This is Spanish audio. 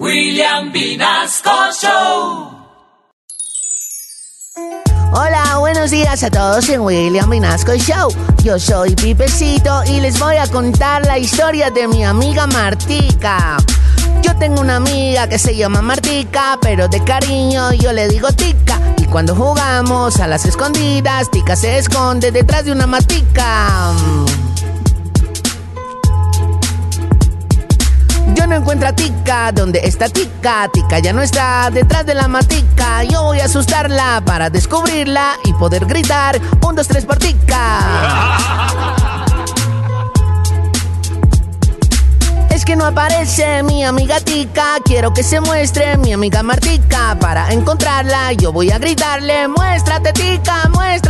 William Vinasco Show. Hola, buenos días a todos en William Vinasco Show. Yo soy Pipecito y les voy a contar la historia de mi amiga Martica. Yo tengo una amiga que se llama Martica, pero de cariño yo le digo Tica. Y cuando jugamos a las escondidas, Tica se esconde detrás de una matica. No encuentro a Tica, ¿dónde está Tica? Tica ya no está detrás de la matica. Yo voy a asustarla para descubrirla y poder gritar: un, dos, tres por Tica. Es que no aparece mi amiga Tica, quiero que se muestre mi amiga Martica. Para encontrarla yo voy a gritarle, muéstrate Tica, muéstrate